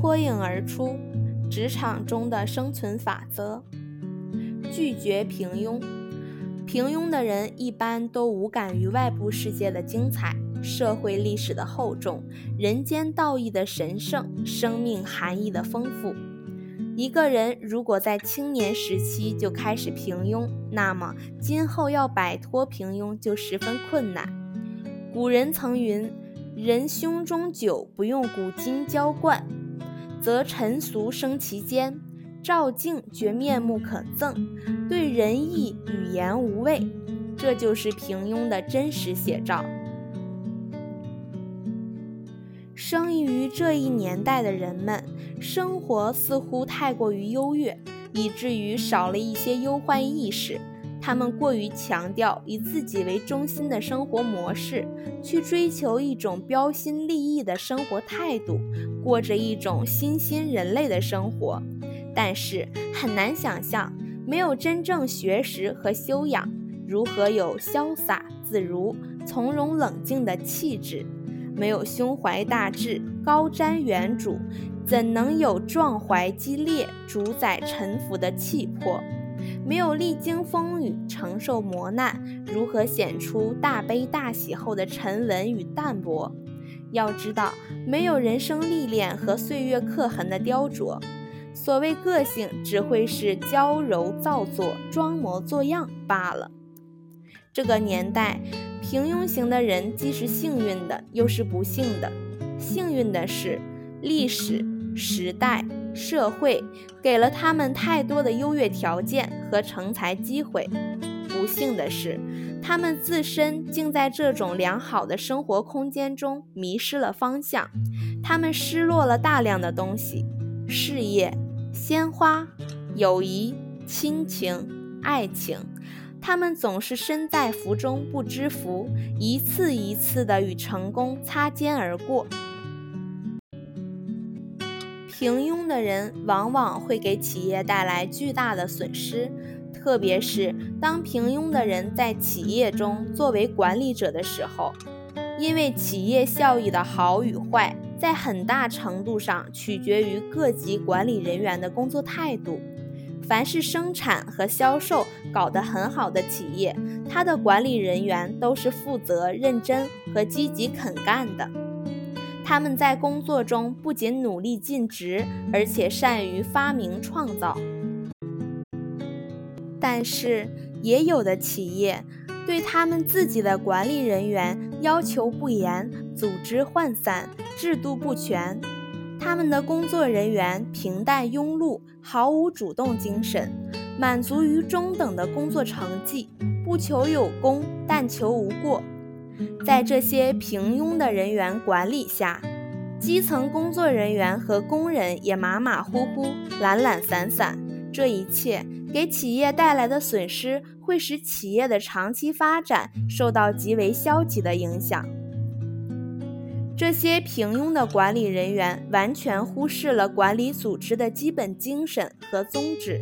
脱颖而出。职场中的生存法则：拒绝平庸。平庸的人一般都无感于外部世界的精彩、社会历史的厚重、人间道义的神圣、生命含义的丰富。一个人如果在青年时期就开始平庸，那么今后要摆脱平庸就十分困难。古人曾云：“人胸中酒，不用古今浇灌。”则尘俗生其间，照镜觉面目可憎，对人意语言无味，这就是平庸的真实写照。生于这一年代的人们，生活似乎太过于优越，以至于少了一些忧患意识。他们过于强调以自己为中心的生活模式，去追求一种标新立异的生活态度，过着一种新兴人类的生活。但是很难想象，没有真正学识和修养，如何有潇洒自如、从容冷静的气质？没有胸怀大志、高瞻远瞩，怎能有壮怀激烈、主宰沉浮的气魄？没有历经风雨、承受磨难，如何显出大悲大喜后的沉稳与淡泊？要知道，没有人生历练和岁月刻痕的雕琢，所谓个性只会是娇柔造作、装模作样罢了。这个年代，平庸型的人既是幸运的，又是不幸的。幸运的是，历史时代。社会给了他们太多的优越条件和成才机会，不幸的是，他们自身竟在这种良好的生活空间中迷失了方向。他们失落了大量的东西：事业、鲜花、友谊、亲情、爱情。他们总是身在福中不知福，一次一次地与成功擦肩而过。平庸的人往往会给企业带来巨大的损失，特别是当平庸的人在企业中作为管理者的时候，因为企业效益的好与坏，在很大程度上取决于各级管理人员的工作态度。凡是生产和销售搞得很好的企业，它的管理人员都是负责、认真和积极肯干的。他们在工作中不仅努力尽职，而且善于发明创造。但是，也有的企业对他们自己的管理人员要求不严，组织涣散，制度不全。他们的工作人员平淡庸碌，毫无主动精神，满足于中等的工作成绩，不求有功，但求无过。在这些平庸的人员管理下，基层工作人员和工人也马马虎虎、懒懒散散。这一切给企业带来的损失，会使企业的长期发展受到极为消极的影响。这些平庸的管理人员完全忽视了管理组织的基本精神和宗旨，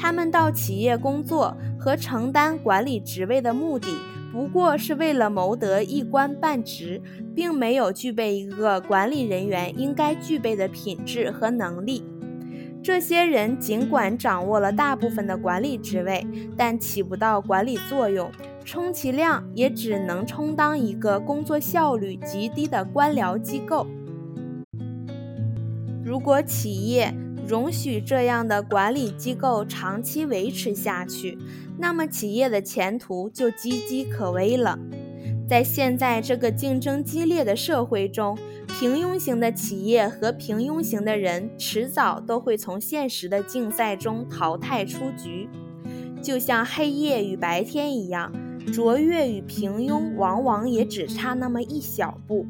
他们到企业工作和承担管理职位的目的。不过是为了谋得一官半职，并没有具备一个管理人员应该具备的品质和能力。这些人尽管掌握了大部分的管理职位，但起不到管理作用，充其量也只能充当一个工作效率极低的官僚机构。如果企业容许这样的管理机构长期维持下去，那么企业的前途就岌岌可危了。在现在这个竞争激烈的社会中，平庸型的企业和平庸型的人迟早都会从现实的竞赛中淘汰出局。就像黑夜与白天一样，卓越与平庸往往也只差那么一小步。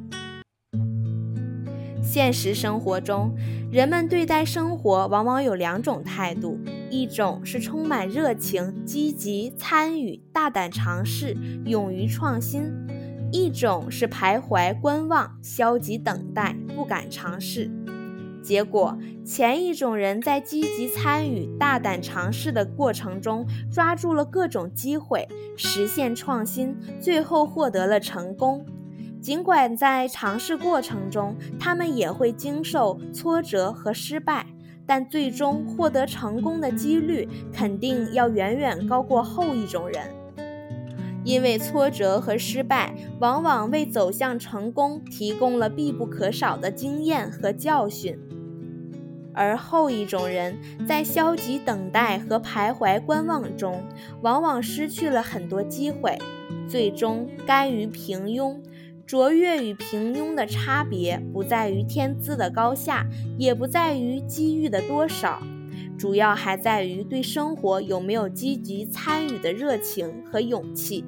现实生活中，人们对待生活往往有两种态度：一种是充满热情、积极参与、大胆尝试、勇于创新；一种是徘徊观望、消极等待、不敢尝试。结果，前一种人在积极参与、大胆尝试的过程中，抓住了各种机会，实现创新，最后获得了成功。尽管在尝试过程中，他们也会经受挫折和失败，但最终获得成功的几率肯定要远远高过后一种人。因为挫折和失败往往为走向成功提供了必不可少的经验和教训，而后一种人在消极等待和徘徊观望中，往往失去了很多机会，最终甘于平庸。卓越与平庸的差别不在于天资的高下，也不在于机遇的多少，主要还在于对生活有没有积极参与的热情和勇气。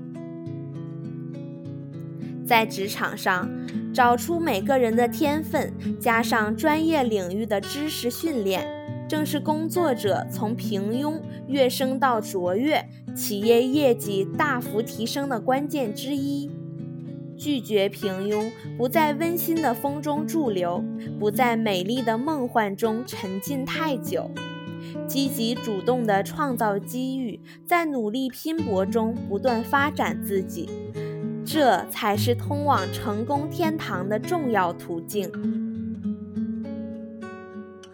在职场上，找出每个人的天分，加上专业领域的知识训练，正是工作者从平庸跃升到卓越、企业业绩大幅提升的关键之一。拒绝平庸，不在温馨的风中驻留，不在美丽的梦幻中沉浸太久，积极主动地创造机遇，在努力拼搏中不断发展自己，这才是通往成功天堂的重要途径。